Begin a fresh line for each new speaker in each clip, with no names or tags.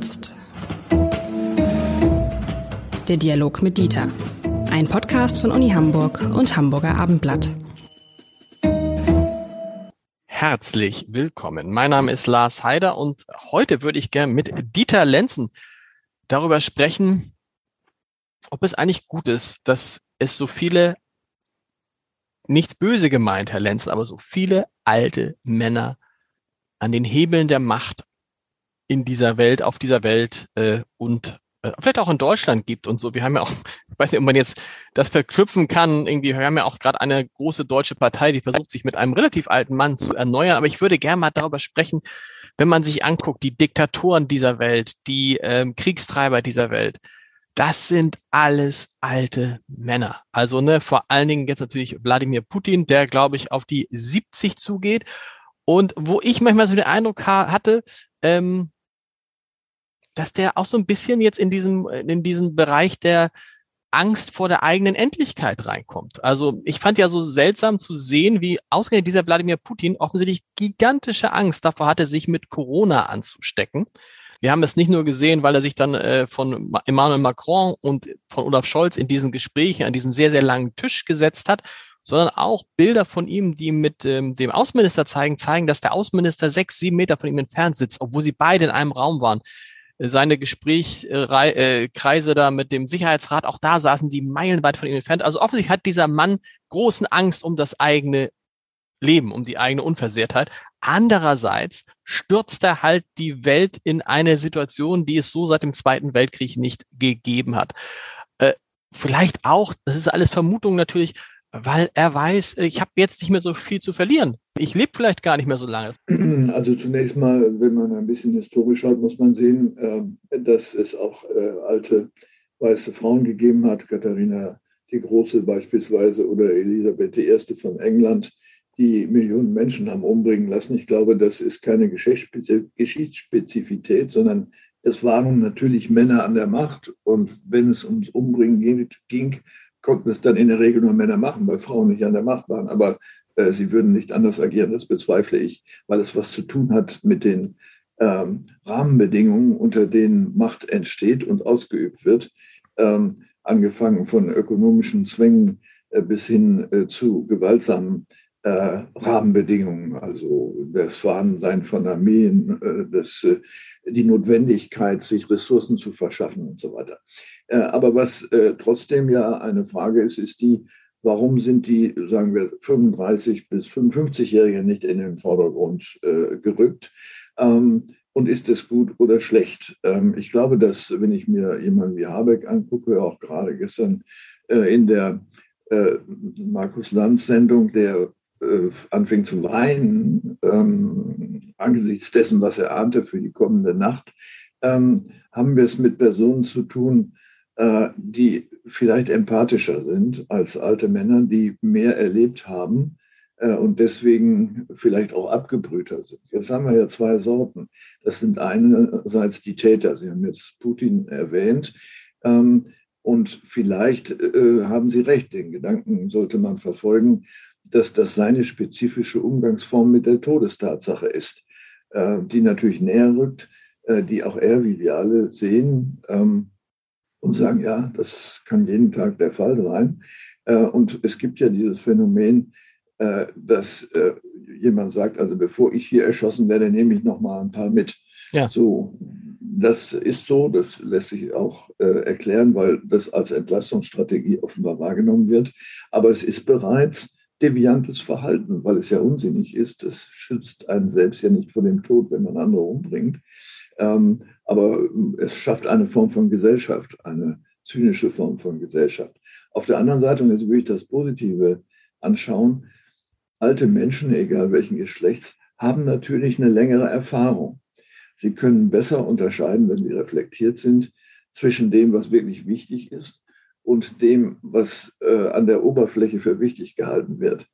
Jetzt. Der Dialog mit Dieter. Ein Podcast von Uni Hamburg und Hamburger Abendblatt.
Herzlich willkommen. Mein Name ist Lars Heider und heute würde ich gerne mit Dieter Lenzen darüber sprechen, ob es eigentlich gut ist, dass es so viele, nichts böse gemeint, Herr Lenzen, aber so viele alte Männer an den Hebeln der Macht in dieser Welt, auf dieser Welt äh, und äh, vielleicht auch in Deutschland gibt und so. Wir haben ja auch, ich weiß nicht, ob man jetzt das verknüpfen kann, irgendwie, wir haben ja auch gerade eine große deutsche Partei, die versucht, sich mit einem relativ alten Mann zu erneuern. Aber ich würde gerne mal darüber sprechen, wenn man sich anguckt, die Diktatoren dieser Welt, die ähm, Kriegstreiber dieser Welt, das sind alles alte Männer. Also ne, vor allen Dingen jetzt natürlich Wladimir Putin, der, glaube ich, auf die 70 zugeht. Und wo ich manchmal so den Eindruck ha hatte, ähm, dass der auch so ein bisschen jetzt in diesem, in diesem Bereich der Angst vor der eigenen Endlichkeit reinkommt. Also ich fand ja so seltsam zu sehen, wie ausgerechnet dieser Wladimir Putin offensichtlich gigantische Angst davor hatte, sich mit Corona anzustecken. Wir haben es nicht nur gesehen, weil er sich dann äh, von Emmanuel Macron und von Olaf Scholz in diesen Gesprächen an diesen sehr, sehr langen Tisch gesetzt hat, sondern auch Bilder von ihm, die mit ähm, dem Außenminister zeigen, zeigen, dass der Außenminister sechs, sieben Meter von ihm entfernt sitzt, obwohl sie beide in einem Raum waren seine Gesprächskreise da mit dem Sicherheitsrat, auch da saßen die meilenweit von ihm entfernt. Also offensichtlich hat dieser Mann großen Angst um das eigene Leben, um die eigene Unversehrtheit. Andererseits stürzt er halt die Welt in eine Situation, die es so seit dem Zweiten Weltkrieg nicht gegeben hat. Äh, vielleicht auch, das ist alles Vermutung natürlich, weil er weiß, ich habe jetzt nicht mehr so viel zu verlieren. Ich lebe vielleicht gar nicht mehr so lange.
Also zunächst mal, wenn man ein bisschen historisch schaut, muss man sehen, ähm, dass es auch äh, alte weiße Frauen gegeben hat, Katharina die Große beispielsweise oder Elisabeth I. von England, die Millionen Menschen haben umbringen lassen. Ich glaube, das ist keine Geschichtsspezifität, sondern es waren natürlich Männer an der Macht. Und wenn es ums Umbringen ging, konnten es dann in der Regel nur Männer machen, weil Frauen nicht an der Macht waren. Aber äh, sie würden nicht anders agieren, das bezweifle ich, weil es was zu tun hat mit den ähm, Rahmenbedingungen, unter denen Macht entsteht und ausgeübt wird, ähm, angefangen von ökonomischen Zwängen äh, bis hin äh, zu gewaltsamen äh, Rahmenbedingungen, also das Vorhandensein von Armeen, äh, das, äh, die Notwendigkeit, sich Ressourcen zu verschaffen und so weiter. Äh, aber was äh, trotzdem ja eine Frage ist, ist die, warum sind die, sagen wir, 35 bis 55-Jährigen nicht in den Vordergrund äh, gerückt? Ähm, und ist es gut oder schlecht? Ähm, ich glaube, dass, wenn ich mir jemanden wie Habeck angucke, auch gerade gestern in der Markus Lanz-Sendung, der anfing zu weinen ähm, angesichts dessen, was er ahnte für die kommende Nacht, ähm, haben wir es mit Personen zu tun, äh, die vielleicht empathischer sind als alte Männer, die mehr erlebt haben äh, und deswegen vielleicht auch abgebrühter sind. Jetzt haben wir ja zwei Sorten. Das sind einerseits die Täter. Sie haben jetzt Putin erwähnt. Ähm, und vielleicht äh, haben Sie recht, den Gedanken sollte man verfolgen, dass das seine spezifische Umgangsform mit der Todestatsache ist, die natürlich näher rückt, die auch er, wie wir alle sehen, ähm, und sagen, ja, das kann jeden Tag der Fall sein. Äh, und es gibt ja dieses Phänomen, äh, dass äh, jemand sagt, also bevor ich hier erschossen werde, nehme ich noch mal ein paar mit. Ja. So, das ist so, das lässt sich auch erklären, weil das als Entlastungsstrategie offenbar wahrgenommen wird. Aber es ist bereits deviantes Verhalten, weil es ja unsinnig ist. Es schützt einen selbst ja nicht vor dem Tod, wenn man andere umbringt. Ähm, aber es schafft eine Form von Gesellschaft, eine zynische Form von Gesellschaft. Auf der anderen Seite, und jetzt will ich das Positive anschauen, alte Menschen, egal welchen Geschlechts, haben natürlich eine längere Erfahrung. Sie können besser unterscheiden, wenn sie reflektiert sind, zwischen dem, was wirklich wichtig ist und dem, was äh, an der Oberfläche für wichtig gehalten wird.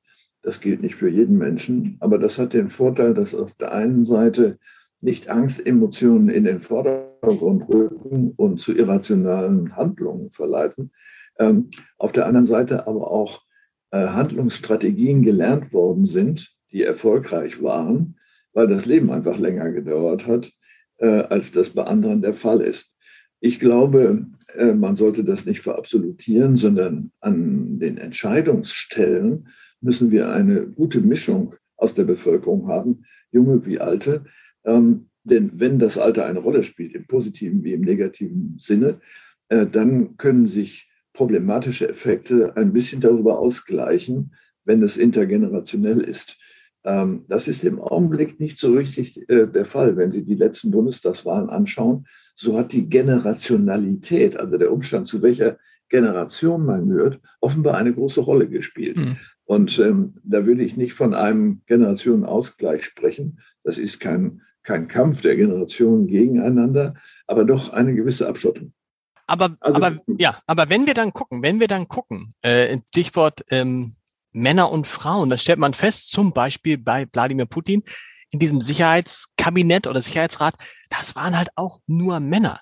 Das gilt nicht für jeden Menschen, aber das hat den Vorteil, dass auf der einen Seite nicht Angstemotionen in den Vordergrund rücken und zu irrationalen Handlungen verleiten. Ähm, auf der anderen Seite aber auch äh, Handlungsstrategien gelernt worden sind, die erfolgreich waren, weil das Leben einfach länger gedauert hat, äh, als das bei anderen der Fall ist. Ich glaube, man sollte das nicht verabsolutieren, sondern an den Entscheidungsstellen müssen wir eine gute Mischung aus der Bevölkerung haben, junge wie alte. Ähm, denn wenn das Alter eine Rolle spielt, im positiven wie im negativen Sinne, äh, dann können sich problematische Effekte ein bisschen darüber ausgleichen, wenn es intergenerationell ist. Ähm, das ist im Augenblick nicht so richtig äh, der Fall. Wenn Sie die letzten Bundestagswahlen anschauen, so hat die Generationalität, also der Umstand, zu welcher Generation man gehört, offenbar eine große Rolle gespielt. Mhm. Und ähm, da würde ich nicht von einem Generationenausgleich sprechen. Das ist kein, kein Kampf der Generationen gegeneinander, aber doch eine gewisse Abschottung.
Aber, also, aber ja, aber wenn wir dann gucken, wenn wir dann gucken, äh, Stichwort ähm, Männer und Frauen, da stellt man fest, zum Beispiel bei Wladimir Putin in diesem Sicherheitskabinett oder Sicherheitsrat, das waren halt auch nur Männer.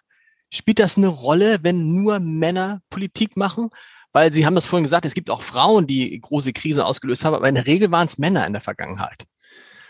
Spielt das eine Rolle, wenn nur Männer Politik machen? Weil Sie haben das vorhin gesagt, es gibt auch Frauen, die große Krisen ausgelöst haben, aber in der Regel waren es Männer in der Vergangenheit.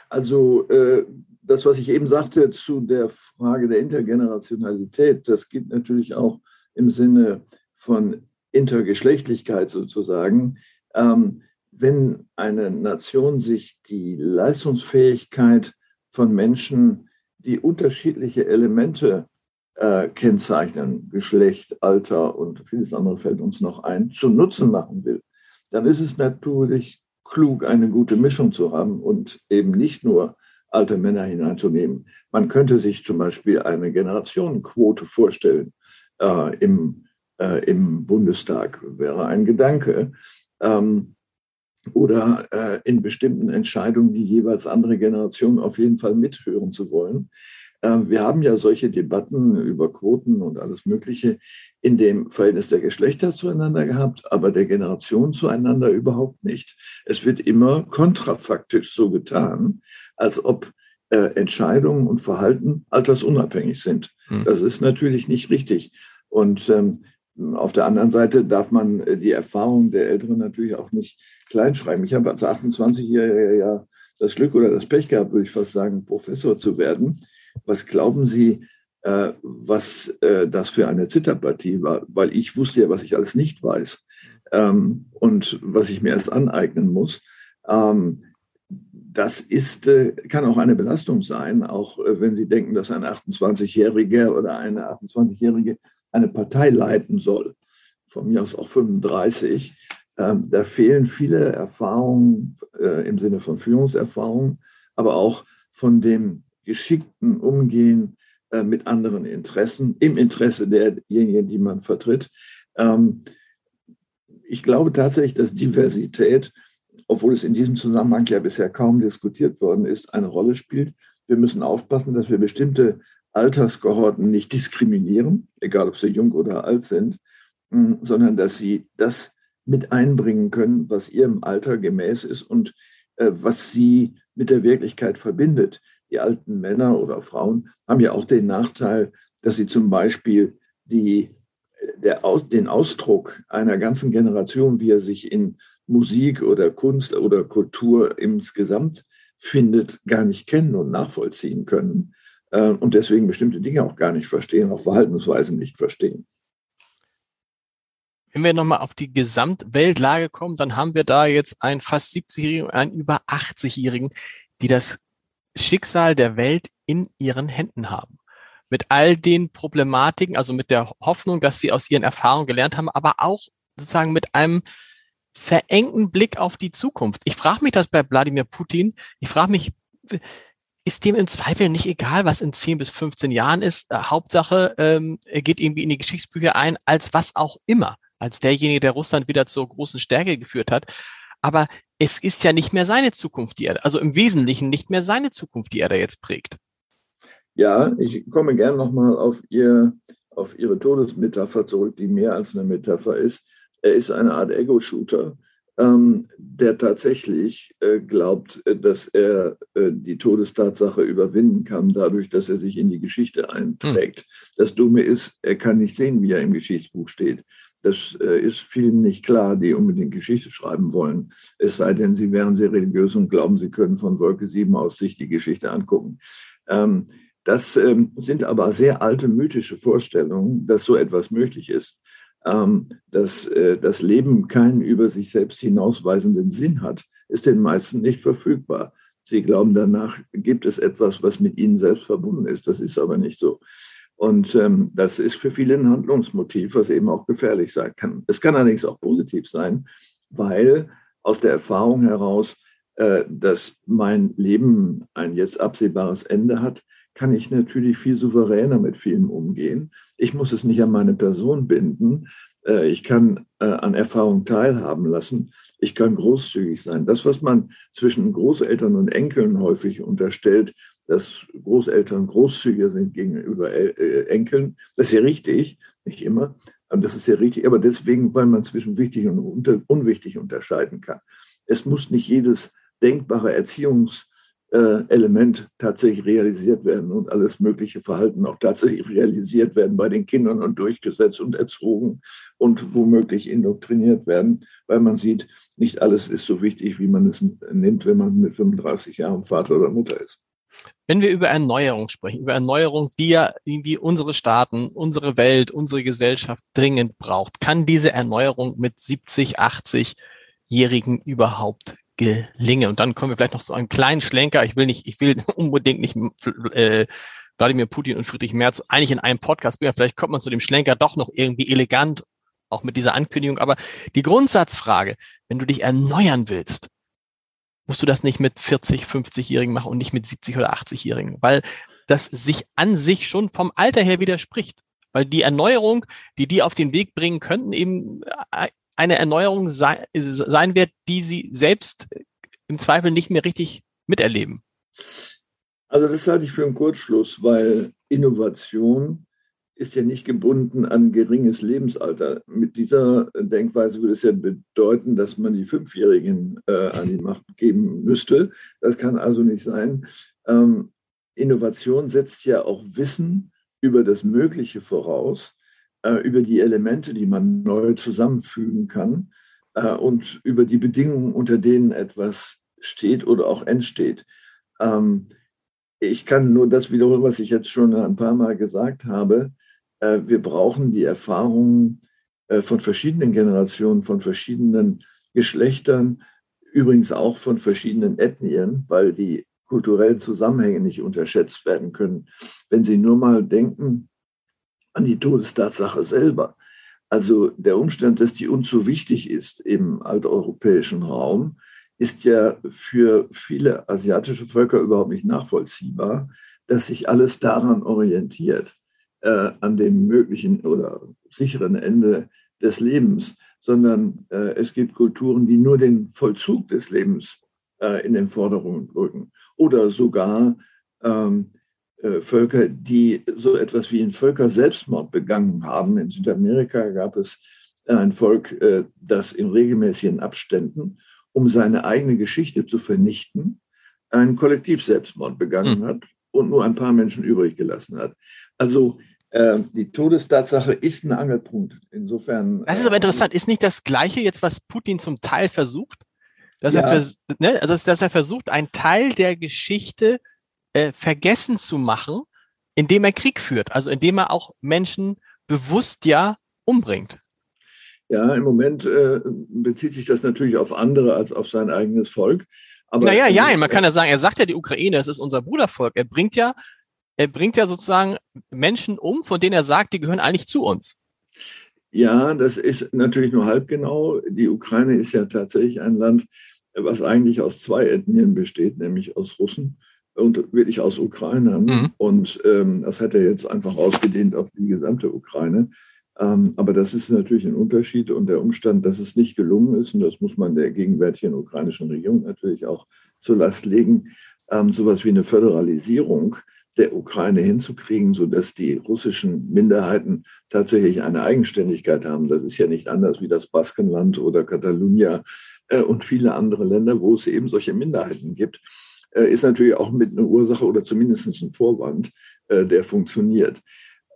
Also äh, das, was ich eben sagte zu der Frage der Intergenerationalität, das gilt natürlich auch im Sinne von Intergeschlechtlichkeit sozusagen. Ähm, wenn eine Nation sich die Leistungsfähigkeit von Menschen, die unterschiedliche Elemente äh, kennzeichnen, Geschlecht, Alter und vieles andere fällt uns noch ein, zu Nutzen machen will, dann ist es natürlich klug, eine gute Mischung zu haben und eben nicht nur alte Männer hineinzunehmen. Man könnte sich zum Beispiel eine Generationenquote vorstellen äh, im, äh, im Bundestag, wäre ein Gedanke. Ähm, oder äh, in bestimmten Entscheidungen die jeweils andere Generation auf jeden Fall mithören zu wollen. Ähm, wir haben ja solche Debatten über Quoten und alles Mögliche in dem Verhältnis der Geschlechter zueinander gehabt, aber der Generation zueinander überhaupt nicht. Es wird immer kontrafaktisch so getan, als ob äh, Entscheidungen und Verhalten altersunabhängig sind. Hm. Das ist natürlich nicht richtig. Und ähm, auf der anderen Seite darf man äh, die Erfahrung der Älteren natürlich auch nicht kleinschreiben. Ich habe als 28-Jähriger ja das Glück oder das Pech gehabt, würde ich fast sagen, Professor zu werden. Was glauben Sie, äh, was äh, das für eine Zitterpartie war? Weil ich wusste ja, was ich alles nicht weiß ähm, und was ich mir erst aneignen muss. Ähm, das ist, kann auch eine Belastung sein, auch wenn Sie denken, dass ein 28-Jähriger oder eine 28-Jährige eine Partei leiten soll, von mir aus auch 35. Ähm, da fehlen viele Erfahrungen äh, im Sinne von Führungserfahrung, aber auch von dem geschickten Umgehen äh, mit anderen Interessen, im Interesse derjenigen, die man vertritt. Ähm, ich glaube tatsächlich, dass Diversität, obwohl es in diesem Zusammenhang ja bisher kaum diskutiert worden ist, eine Rolle spielt. Wir müssen aufpassen, dass wir bestimmte Alterskohorten nicht diskriminieren, egal ob sie jung oder alt sind, mm, sondern dass sie das mit einbringen können, was ihrem Alter gemäß ist und äh, was sie mit der Wirklichkeit verbindet. Die alten Männer oder Frauen haben ja auch den Nachteil, dass sie zum Beispiel die, der, den Ausdruck einer ganzen Generation, wie er sich in Musik oder Kunst oder Kultur insgesamt findet, gar nicht kennen und nachvollziehen können. Äh, und deswegen bestimmte Dinge auch gar nicht verstehen, auch Verhaltensweisen nicht verstehen.
Wenn wir nochmal auf die Gesamtweltlage kommen, dann haben wir da jetzt einen fast 70-Jährigen, einen über 80-Jährigen, die das Schicksal der Welt in ihren Händen haben. Mit all den Problematiken, also mit der Hoffnung, dass sie aus ihren Erfahrungen gelernt haben, aber auch sozusagen mit einem verengten Blick auf die Zukunft. Ich frage mich das bei Wladimir Putin. Ich frage mich, ist dem im Zweifel nicht egal, was in 10 bis 15 Jahren ist. Äh, Hauptsache, ähm, er geht irgendwie in die Geschichtsbücher ein, als was auch immer, als derjenige, der Russland wieder zur großen Stärke geführt hat. Aber es ist ja nicht mehr seine Zukunft, die er, also im Wesentlichen nicht mehr seine Zukunft, die er da jetzt prägt.
Ja, ich komme gerne nochmal auf, ihr, auf Ihre Todesmetapher zurück, die mehr als eine Metapher ist. Er ist eine Art Ego-Shooter ähm, der tatsächlich äh, glaubt, äh, dass er äh, die Todestatsache überwinden kann, dadurch, dass er sich in die Geschichte einträgt. Hm. Das Dumme ist, er kann nicht sehen, wie er im Geschichtsbuch steht. Das äh, ist vielen nicht klar, die unbedingt Geschichte schreiben wollen. Es sei denn, sie wären sehr religiös und glauben, sie können von Wolke 7 aus sich die Geschichte angucken. Ähm, Das ähm, sind aber sehr alte mythische Vorstellungen, dass so etwas möglich ist, dass äh, das Leben keinen über sich selbst hinausweisenden Sinn hat, ist den meisten nicht verfügbar. Sie glauben, danach gibt es etwas, was mit ihnen selbst verbunden ist. Das ist aber nicht so. Und ähm, das ist für viele ein Handlungsmotiv, was eben auch gefährlich sein kann. Es kann allerdings auch positiv sein, weil aus der Erfahrung heraus, äh, dass mein Leben ein jetzt absehbares Ende hat, kann ich natürlich viel souveräner mit vielem umgehen. Ich muss es nicht an meine Person binden. Äh, ich kann äh, an Erfahrung teilhaben lassen. Ich kann großzügig sein. Das, was man zwischen Großeltern und Enkeln häufig unterstellt, dass Großeltern großzügiger sind gegenüber äh, Enkeln, das ist ja richtig, nicht immer, aber das ist ja richtig, aber deswegen, weil man zwischen wichtig und unwichtig unterscheiden kann. Es muss nicht jedes denkbare Erziehungs- äh, Element tatsächlich realisiert werden und alles mögliche Verhalten auch tatsächlich realisiert werden bei den Kindern und durchgesetzt und erzogen und womöglich indoktriniert werden, weil man sieht, nicht alles ist so wichtig, wie man es nimmt, wenn man mit 35 Jahren Vater oder Mutter ist.
Wenn wir über Erneuerung sprechen, über Erneuerung, die ja irgendwie unsere Staaten, unsere Welt, unsere Gesellschaft dringend braucht, kann diese Erneuerung mit 70, 80-Jährigen überhaupt gelinge. Und dann kommen wir vielleicht noch so einen kleinen Schlenker. Ich will nicht, ich will unbedingt nicht äh, Wladimir Putin und Friedrich Merz eigentlich in einem Podcast bringen. Vielleicht kommt man zu dem Schlenker doch noch irgendwie elegant, auch mit dieser Ankündigung. Aber die Grundsatzfrage, wenn du dich erneuern willst, musst du das nicht mit 40, 50-Jährigen machen und nicht mit 70 oder 80-Jährigen, weil das sich an sich schon vom Alter her widerspricht. Weil die Erneuerung, die die auf den Weg bringen könnten, eben äh, eine Erneuerung sei, sein wird, die Sie selbst im Zweifel nicht mehr richtig miterleben?
Also das halte ich für einen Kurzschluss, weil Innovation ist ja nicht gebunden an geringes Lebensalter. Mit dieser Denkweise würde es ja bedeuten, dass man die Fünfjährigen äh, an die Macht geben müsste. Das kann also nicht sein. Ähm, Innovation setzt ja auch Wissen über das Mögliche voraus äh, über die Elemente, die man neu zusammenfügen kann äh, und über die Bedingungen, unter denen etwas steht oder auch entsteht. Ähm, ich kann nur das wiederholen, was ich jetzt schon ein paar Mal gesagt habe. Äh, wir brauchen die Erfahrungen äh, von verschiedenen Generationen, von verschiedenen Geschlechtern, übrigens auch von verschiedenen Ethnien, weil die kulturellen Zusammenhänge nicht unterschätzt werden können. Wenn Sie nur mal denken, an die Todestatsache selber. Also der Umstand, dass die uns so wichtig ist im alteuropäischen Raum, ist ja für viele asiatische Völker überhaupt nicht nachvollziehbar, dass sich alles daran orientiert, äh, an dem möglichen oder sicheren Ende des Lebens, sondern äh, es gibt Kulturen, die nur den Vollzug des Lebens äh, in den Vordergrund rücken oder sogar ähm, äh, Völker, die so etwas wie einen Völkerselbstmord begangen haben. In Südamerika gab es ein Volk, äh, das in regelmäßigen Abständen, um seine eigene Geschichte zu vernichten, einen Kollektivselbstmord begangen mhm. hat und nur ein paar Menschen übrig gelassen hat. Also äh, die Todestatsache ist ein Angelpunkt. Insofern.
Das ist aber interessant. Ist nicht das Gleiche jetzt, was Putin zum Teil versucht? Dass, ja. er, ne, also, dass er versucht, einen Teil der Geschichte äh, vergessen zu machen, indem er Krieg führt, also indem er auch Menschen bewusst ja umbringt.
Ja, im Moment äh, bezieht sich das natürlich auf andere als auf sein eigenes Volk.
Aber naja, ja, man kann ja sagen, er sagt ja, die Ukraine, das ist unser Brudervolk. Er bringt ja, er bringt ja sozusagen Menschen um, von denen er sagt, die gehören eigentlich zu uns.
Ja, das ist natürlich nur halb genau. Die Ukraine ist ja tatsächlich ein Land, was eigentlich aus zwei Ethnien besteht, nämlich aus Russen und wirklich aus Ukraine. Mhm. Und ähm, das hat er jetzt einfach ausgedehnt auf die gesamte Ukraine. Ähm, aber das ist natürlich ein Unterschied und der Umstand, dass es nicht gelungen ist, und das muss man der gegenwärtigen ukrainischen Regierung natürlich auch zur Last legen, ähm, sowas wie eine Föderalisierung der Ukraine hinzukriegen, sodass die russischen Minderheiten tatsächlich eine Eigenständigkeit haben. Das ist ja nicht anders wie das Baskenland oder Katalunia äh, und viele andere Länder, wo es eben solche Minderheiten gibt. Äh, ist natürlich auch mit einer Ursache oder zumindest ein Vorwand, äh, der funktioniert.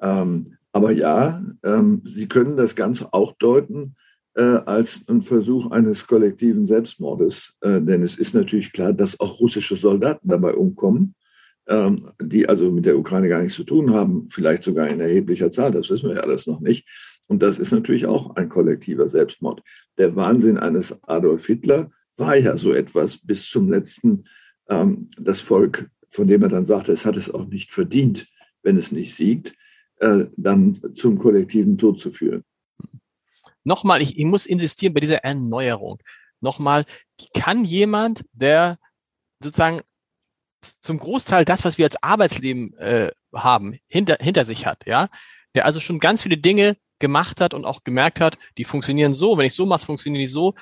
Ähm, aber ja, ähm, Sie können das Ganze auch deuten äh, als ein Versuch eines kollektiven Selbstmordes, denn es ist natürlich klar, dass auch russische Soldaten dabei umkommen. ähm, die also mit der Ukraine gar nichts zu tun haben, vielleicht sogar in erheblicher Zahl, das wissen wir ja alles noch nicht. Und das ist natürlich auch ein kollektiver Selbstmord. Der Wahnsinn eines Adolf Hitler war ja so etwas bis zum letzten, ähm, das Volk, von dem er dann sagte, es hat es auch nicht verdient, wenn es nicht siegt, äh, dann zum kollektiven Tod zu führen.
Nochmal, ich, ich muss insistieren bei dieser Erneuerung. Nochmal, kann jemand, der sozusagen zum Großteil das, was wir als Arbeitsleben äh, haben, hinter, hinter sich hat, ja, der also schon ganz viele Dinge gemacht hat und auch gemerkt hat, die funktionieren so, wenn ich so mache, funktionieren die so.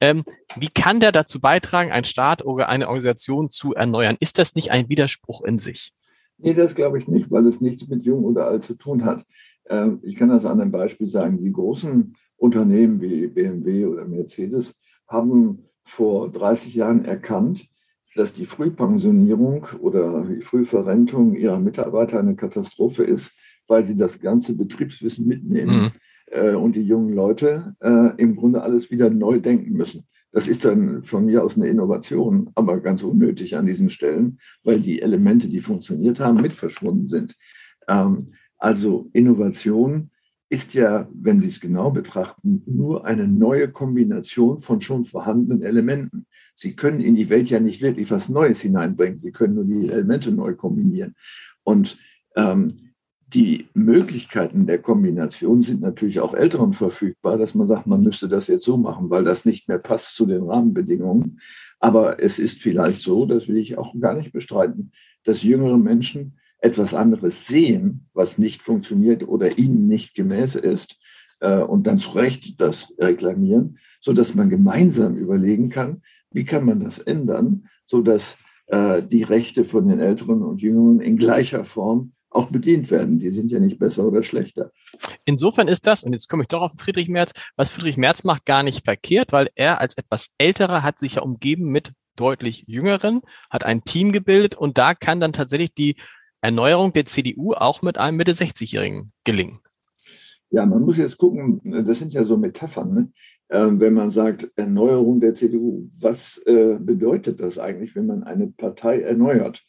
Ähm, wie kann der dazu beitragen, ein Staat oder eine Organisation zu erneuern? Ist das nicht ein Widerspruch in sich?
Nee, das glaube ich nicht, weil es nichts mit jung oder alt zu tun hat. Ähm, ich kann das an einem Beispiel sagen. Die großen Unternehmen wie BMW oder Mercedes haben vor 30 Jahren erkannt, dass die Frühpensionierung oder die Frühverrentung ihrer Mitarbeiter eine Katastrophe ist, weil sie das ganze Betriebswissen mitnehmen mhm. Äh, und die jungen Leute äh, im Grunde alles wieder neu denken müssen. Das ist dann von mir aus eine Innovation, aber ganz unnötig an diesen Stellen, weil die Elemente, die funktioniert haben, mit verschwunden sind. Ähm, also Innovation ist ja, wenn Sie es genau betrachten, nur eine neue Kombination von schon vorhandenen Elementen. Sie können in die Welt ja nicht wirklich was Neues hineinbringen. Sie können nur die Elemente neu kombinieren. Und ähm, die Möglichkeiten der Kombination sind natürlich auch Älteren verfügbar, dass man sagt, man müsste das jetzt so machen, weil das nicht mehr passt zu den Rahmenbedingungen. Aber es ist vielleicht so, das will ich auch gar nicht bestreiten, dass jüngere Menschen etwas anderes sehen, was nicht funktioniert oder ihnen nicht gemäß ist äh, und dann zu Recht das reklamieren, so dass man gemeinsam überlegen kann, wie kann man das ändern, so dass äh, die Rechte von den Älteren und Jüngeren in gleicher Form auch bedient werden. Die sind ja nicht besser oder schlechter.
Insofern ist das, und jetzt komme ich doch auf Friedrich Merz, was Friedrich Merz macht, gar nicht verkehrt, weil er als etwas älterer hat sich ja umgeben mit deutlich jüngeren, hat ein Team gebildet und da kann dann tatsächlich die Erneuerung der CDU auch mit einem Mitte 60-Jährigen gelingen?
Ja, man muss jetzt gucken, das sind ja so Metaphern, ne? äh, wenn man sagt Erneuerung der CDU. Was äh, bedeutet das eigentlich, wenn man eine Partei erneuert?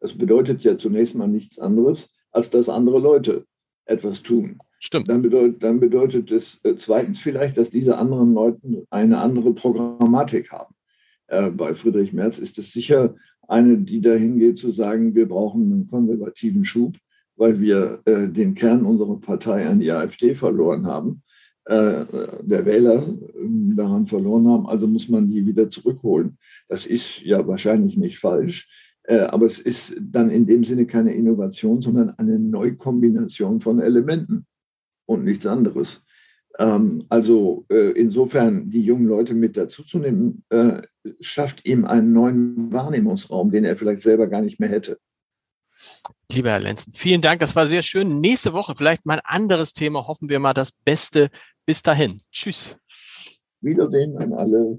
Das bedeutet ja zunächst mal nichts anderes, als dass andere Leute etwas tun.
Stimmt.
Dann bedeutet, dann bedeutet es äh, zweitens vielleicht, dass diese anderen Leute eine andere Programmatik haben. Äh, bei Friedrich Merz ist es sicher eine, die dahin geht zu sagen, wir brauchen einen konservativen Schub, weil wir äh, den Kern unserer Partei an die AfD verloren haben, äh, der Wähler äh, daran verloren haben, also muss man die wieder zurückholen. Das ist ja wahrscheinlich nicht falsch, aber es ist dann in dem Sinne keine Innovation, sondern eine Neukombination von Elementen und nichts anderes. Ähm, also äh, insofern die jungen Leute mit dazuzunehmen, äh, schafft ihm einen neuen Wahrnehmungsraum, den er vielleicht selber gar nicht mehr hätte.
Lieber Herr Lenzen, vielen Dank. Das war sehr schön. Nächste Woche vielleicht mal ein anderes Thema. Hoffen wir mal das Beste. Bis dahin. Tschüss.
Wiedersehen an alle.